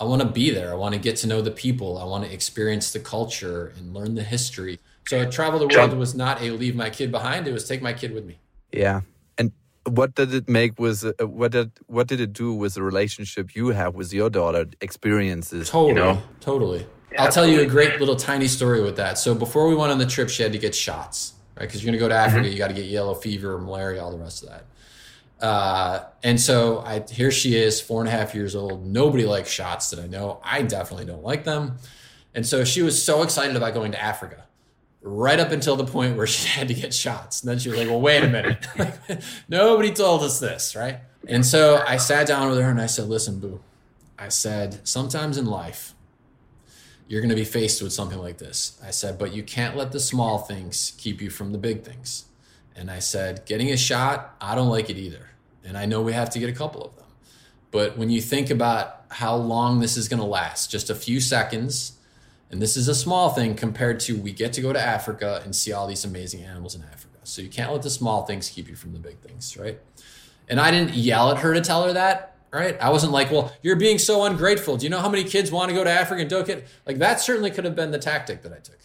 I want to be there. I want to get to know the people. I want to experience the culture and learn the history. So I travel the world was not a leave my kid behind. It was take my kid with me. Yeah. And what did it make was uh, what did what did it do with the relationship you have with your daughter experiences? Totally. You know? Totally. Yeah, I'll tell you a great little tiny story with that. So before we went on the trip, she had to get shots, right? Because you're going to go to Africa, mm -hmm. you got to get yellow fever, malaria, all the rest of that. Uh, and so I here she is, four and a half years old. Nobody likes shots that I know. I definitely don't like them. And so she was so excited about going to Africa, right up until the point where she had to get shots. And then she was like, "Well, wait a minute. Nobody told us this, right?" And so I sat down with her and I said, "Listen, boo. I said sometimes in life." You're going to be faced with something like this. I said, but you can't let the small things keep you from the big things. And I said, getting a shot, I don't like it either. And I know we have to get a couple of them. But when you think about how long this is going to last, just a few seconds, and this is a small thing compared to we get to go to Africa and see all these amazing animals in Africa. So you can't let the small things keep you from the big things, right? And I didn't yell at her to tell her that, right? I wasn't like, well, you're being so ungrateful. Do you know how many kids want to go to Africa and don't get like that certainly could have been the tactic that I took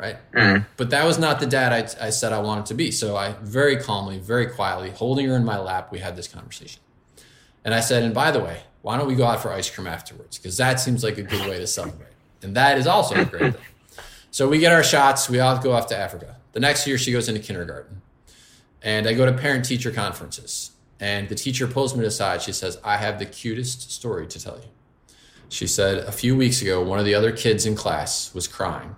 right? Mm. But that was not the dad I, I said I wanted to be. So I very calmly, very quietly, holding her in my lap, we had this conversation. And I said, and by the way, why don't we go out for ice cream afterwards? Because that seems like a good way to celebrate. And that is also a great thing. So we get our shots, we all go off to Africa. The next year, she goes into kindergarten. And I go to parent teacher conferences. And the teacher pulls me aside. She says, I have the cutest story to tell you. She said, a few weeks ago, one of the other kids in class was crying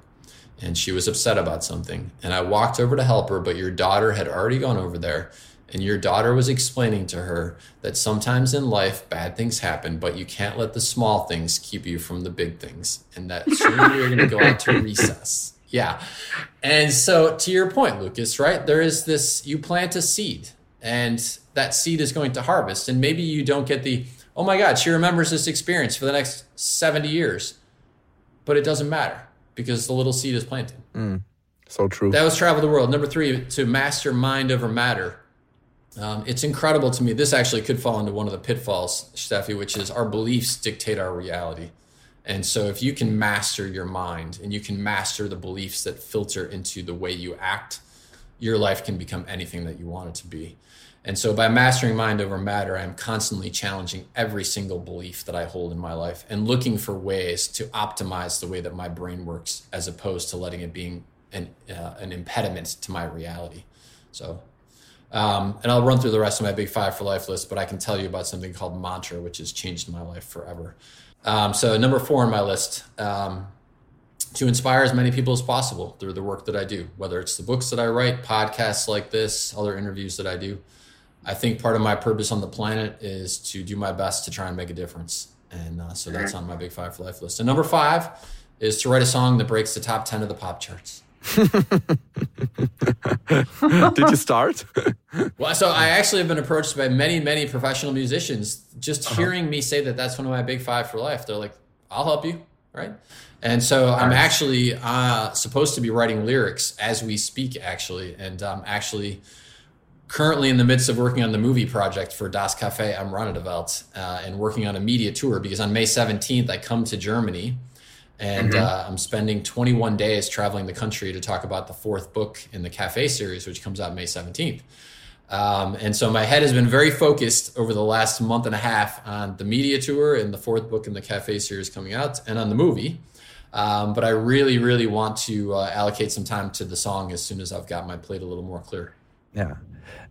and she was upset about something. And I walked over to help her, but your daughter had already gone over there and your daughter was explaining to her that sometimes in life bad things happen, but you can't let the small things keep you from the big things, and that soon you're going to go out to recess. Yeah. And so, to your point, Lukas, right? There is this you plant a seed, and that seed is going to harvest. And maybe you don't get the, oh my God, she remembers this experience for the next 70 years, but it doesn't matter because the little seed is planted. Mm, so true. That was travel the world. Number three, to master mind over matter. Um, it's incredible to me. This actually could fall into one of the pitfalls, Steffi, which is our beliefs dictate our reality. And so, if you can master your mind and you can master the beliefs that filter into the way you act, your life can become anything that you want it to be. And so, by mastering mind over matter, I'm constantly challenging every single belief that I hold in my life and looking for ways to optimize the way that my brain works as opposed to letting it being an, uh, an impediment to my reality. So, um, and I'll run through the rest of my big five for life list, but I can tell you about something called mantra, which has changed my life forever. Um, so, number four on my list um, to inspire as many people as possible through the work that I do, whether it's the books that I write, podcasts like this, other interviews that I do. I think part of my purpose on the planet is to do my best to try and make a difference. And uh, so that's on my big five for life list. And number five is to write a song that breaks the top 10 of the pop charts. Did you start? well, so I actually have been approached by many, many professional musicians. Just uh-huh. hearing me say that that's one of my big five for life, they're like, "I'll help you," right? And so. I'm actually uh, supposed to be writing lyrics as we speak, actually, and I'm actually currently in the midst of working on the movie project for Das Café am Welt uh, and working on a media tour because on May 17th I come to Germany and mm-hmm. uh, I'm spending 21 days traveling the country to talk about the fourth book in the Cafe series, which comes out May 17th. Um, and so my head has been very focused over the last month and a half on the media tour and the fourth book in the Cafe series coming out and on the movie. Um, but I really, really want to uh, allocate some time to the song as soon as I've got my plate a little more clear. Yeah.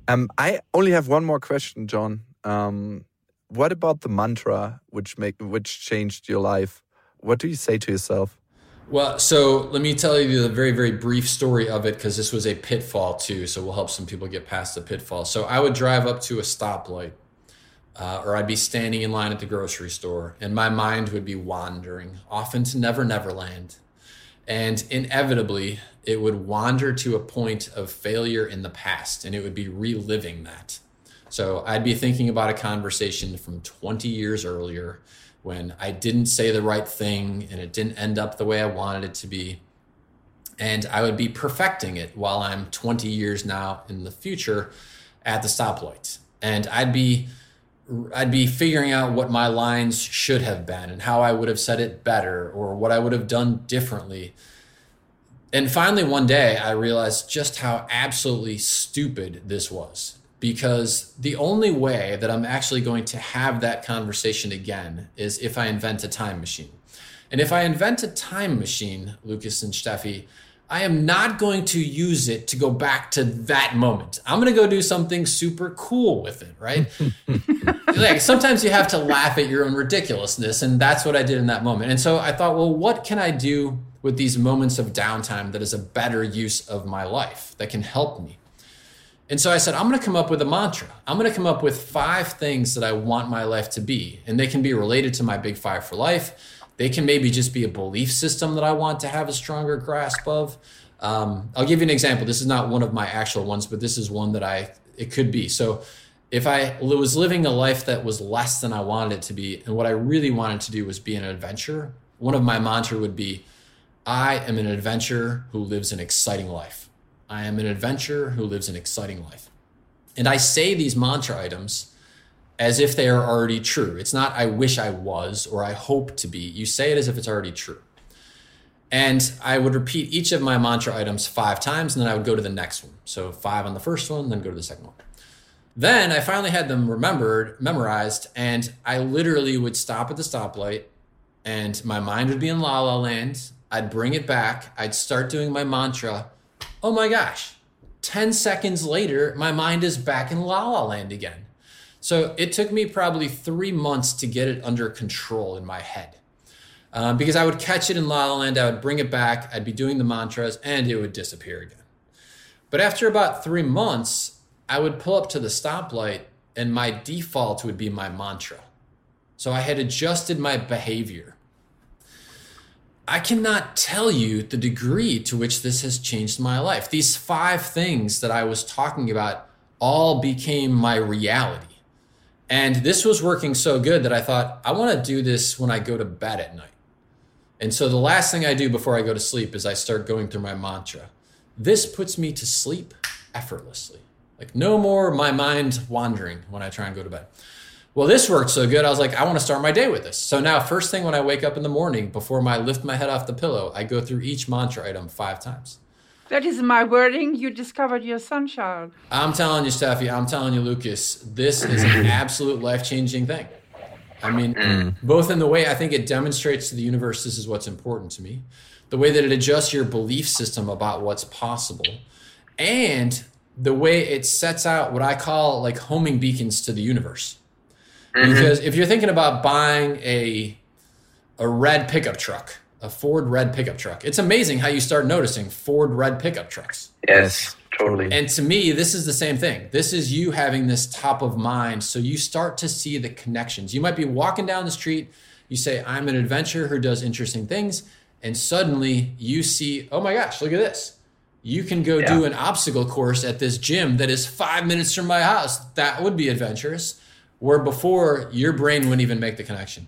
Um, I only have one more question, John. Um, what about the mantra which make which changed your life? What do you say to yourself? Well, so let me tell you the very, very brief story of it because this was a pitfall too. So we'll help some people get past the pitfall. So I would drive up to a stoplight, uh, or I'd be standing in line at the grocery store, and my mind would be wandering, often to Never Never Land. And inevitably, it would wander to a point of failure in the past, and it would be reliving that. So I'd be thinking about a conversation from 20 years earlier when I didn't say the right thing and it didn't end up the way I wanted it to be. And I would be perfecting it while I'm 20 years now in the future at the stoplight. And I'd be I'd be figuring out what my lines should have been and how I would have said it better or what I would have done differently. And finally, one day, I realized just how absolutely stupid this was because the only way that I'm actually going to have that conversation again is if I invent a time machine. And if I invent a time machine, Lukas and Steffi, I am not going to use it to go back to that moment. I'm going to go do something super cool with it, right? like sometimes you have to laugh at your own ridiculousness. And that's what I did in that moment. And so I thought, well, what can I do with these moments of downtime that is a better use of my life that can help me? And so I said, I'm going to come up with a mantra. I'm going to come up with five things that I want my life to be. And they can be related to my big five for life. They can maybe just be a belief system that I want to have a stronger grasp of. Um, I'll give you an example. This is not one of my actual ones, but this is one that I, it could be. So if I was living a life that was less than I wanted it to be, and what I really wanted to do was be an adventurer, one of my mantra would be, I am an adventurer who lives an exciting life. I am an adventurer who lives an exciting life. And I say these mantra items as if they are already true. It's not, I wish I was or I hope to be. You say it as if it's already true. And I would repeat each of my mantra items five times, and then I would go to the next one. So five on the first one, then go to the second one. Then I finally had them remembered, memorized, and I literally would stop at the stoplight, and my mind would be in La La Land. I'd bring it back. I'd start doing my mantra, oh my gosh, 10 seconds later, my mind is back in La La Land again. So it took me probably three months to get it under control in my head. Um, because I would catch it in La La Land, I would bring it back, I'd be doing the mantras, and it would disappear again. But after about three months, I would pull up to the stoplight and my default would be my mantra. So I had adjusted my behavior. I cannot tell you the degree to which this has changed my life. These five things that I was talking about all became my reality. And this was working so good that I thought, I want to do this when I go to bed at night. And so the last thing I do before I go to sleep is I start going through my mantra. This puts me to sleep effortlessly. Like no more my mind wandering when I try and go to bed. Well, this worked so good. I was like, I want to start my day with this. So now, first thing when I wake up in the morning, before I lift my head off the pillow, I go through each mantra item five times. That is my wording. You discovered your sunshine. I'm telling you, Steffi, I'm telling you, Lukas, this is an absolute life changing thing. I mean, mm. both in the way I think it demonstrates to the universe this is what's important to me, the way that it adjusts your belief system about what's possible, and the way it sets out what I call like homing beacons to the universe. Mm-hmm. Because if you're thinking about buying a a red pickup truck, a Ford red pickup truck, it's amazing how you start noticing Ford red pickup trucks. Yes, totally. And to me, this is the same thing. This is you having this top of mind, so you start to see the connections. You might be walking down the street, you say, "I'm an adventurer who does interesting things," and suddenly you see, "Oh my gosh, look at this." you can go yeah. do an obstacle course at this gym that is five minutes from my house. That would be adventurous. Where before your brain wouldn't even make the connection.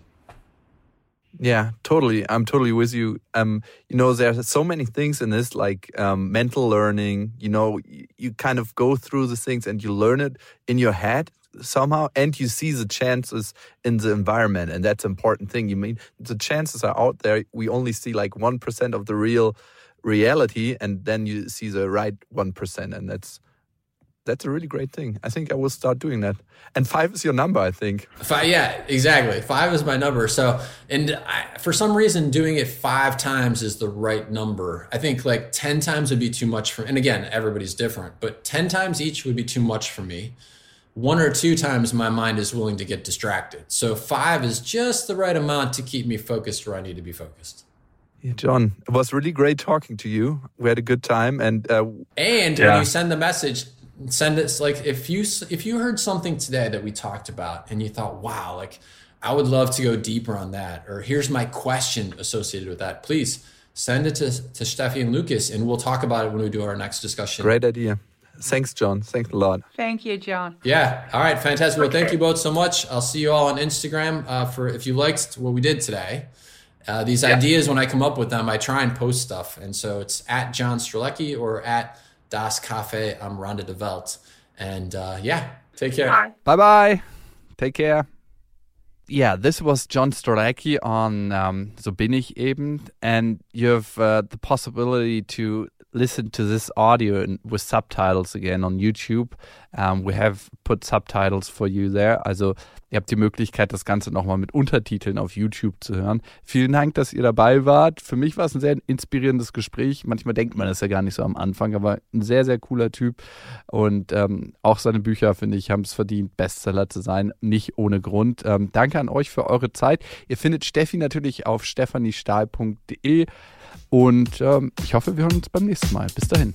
Yeah, totally. I'm totally with you. Um, you know, there's so many things in this, like um, mental learning. You know, you, kind of go through the things and you learn it in your head somehow, and you see the chances in the environment, and that's an important thing. You mean the chances are out there. We only see like one percent of the real reality and then you see the right 1% and that's that's a really great thing. I think I will start doing that. And five is your number, I think. Five, yeah, exactly. Five is my number. So, and I, for some reason, doing it five times is the right number. I think like 10 times would be too much for, and again, everybody's different, but 10 times each would be too much for me. One or two times my mind is willing to get distracted. So, five is just the right amount to keep me focused where I need to be focused. Yeah, John, it was really great talking to you. We had a good time, and uh, and yeah. when you send the message, send it like if you if you heard something today that we talked about, and you thought, wow, like I would love to go deeper on that, or here's my question associated with that. Please send it to to Steffi and Lukas, and we'll talk about it when we do our next discussion. Great idea. Thanks, John. Thanks a lot. Thank you, John. Yeah. All right. Fantastic. Well, thank you both so much. I'll see you all on Instagram uh, for if you liked what we did today. Uh, these yeah. ideas, when I come up with them, I try and post stuff. And so it's at John Strelecky or at Das Cafe am Rande der Welt. And uh, yeah, take care. Bye bye. Take care. Yeah, this was John Strelecky on um, So bin ich eben. And you have uh, the possibility to listen to this audio with subtitles again on YouTube. Um, we have put subtitles for you there. Also ihr habt die Möglichkeit, das Ganze nochmal mit Untertiteln auf YouTube zu hören. Vielen Dank, dass ihr dabei wart. Für mich war es ein sehr inspirierendes Gespräch. Manchmal denkt man das ja gar nicht so am Anfang, aber ein sehr, sehr cooler Typ. Und ähm, auch seine Bücher, finde ich, haben es verdient, Bestseller zu sein. Nicht ohne Grund. Ähm, danke an euch für eure Zeit. Ihr findet Steffi natürlich auf stephaniestahl.de. Und ähm, ich hoffe, wir hören uns beim nächsten Mal. Bis dahin.